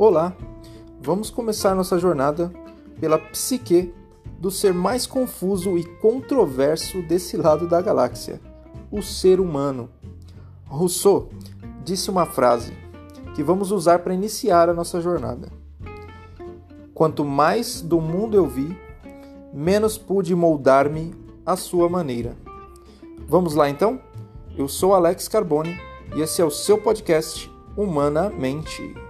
Olá! Vamos começar nossa jornada pela psique do ser mais confuso e controverso desse lado da galáxia, o ser humano. Rousseau disse uma frase que vamos usar para iniciar a nossa jornada. Quanto mais do mundo eu vi, menos pude moldar-me à sua maneira. Vamos lá então? Eu sou Alex Carboni e esse é o seu podcast Humanamente.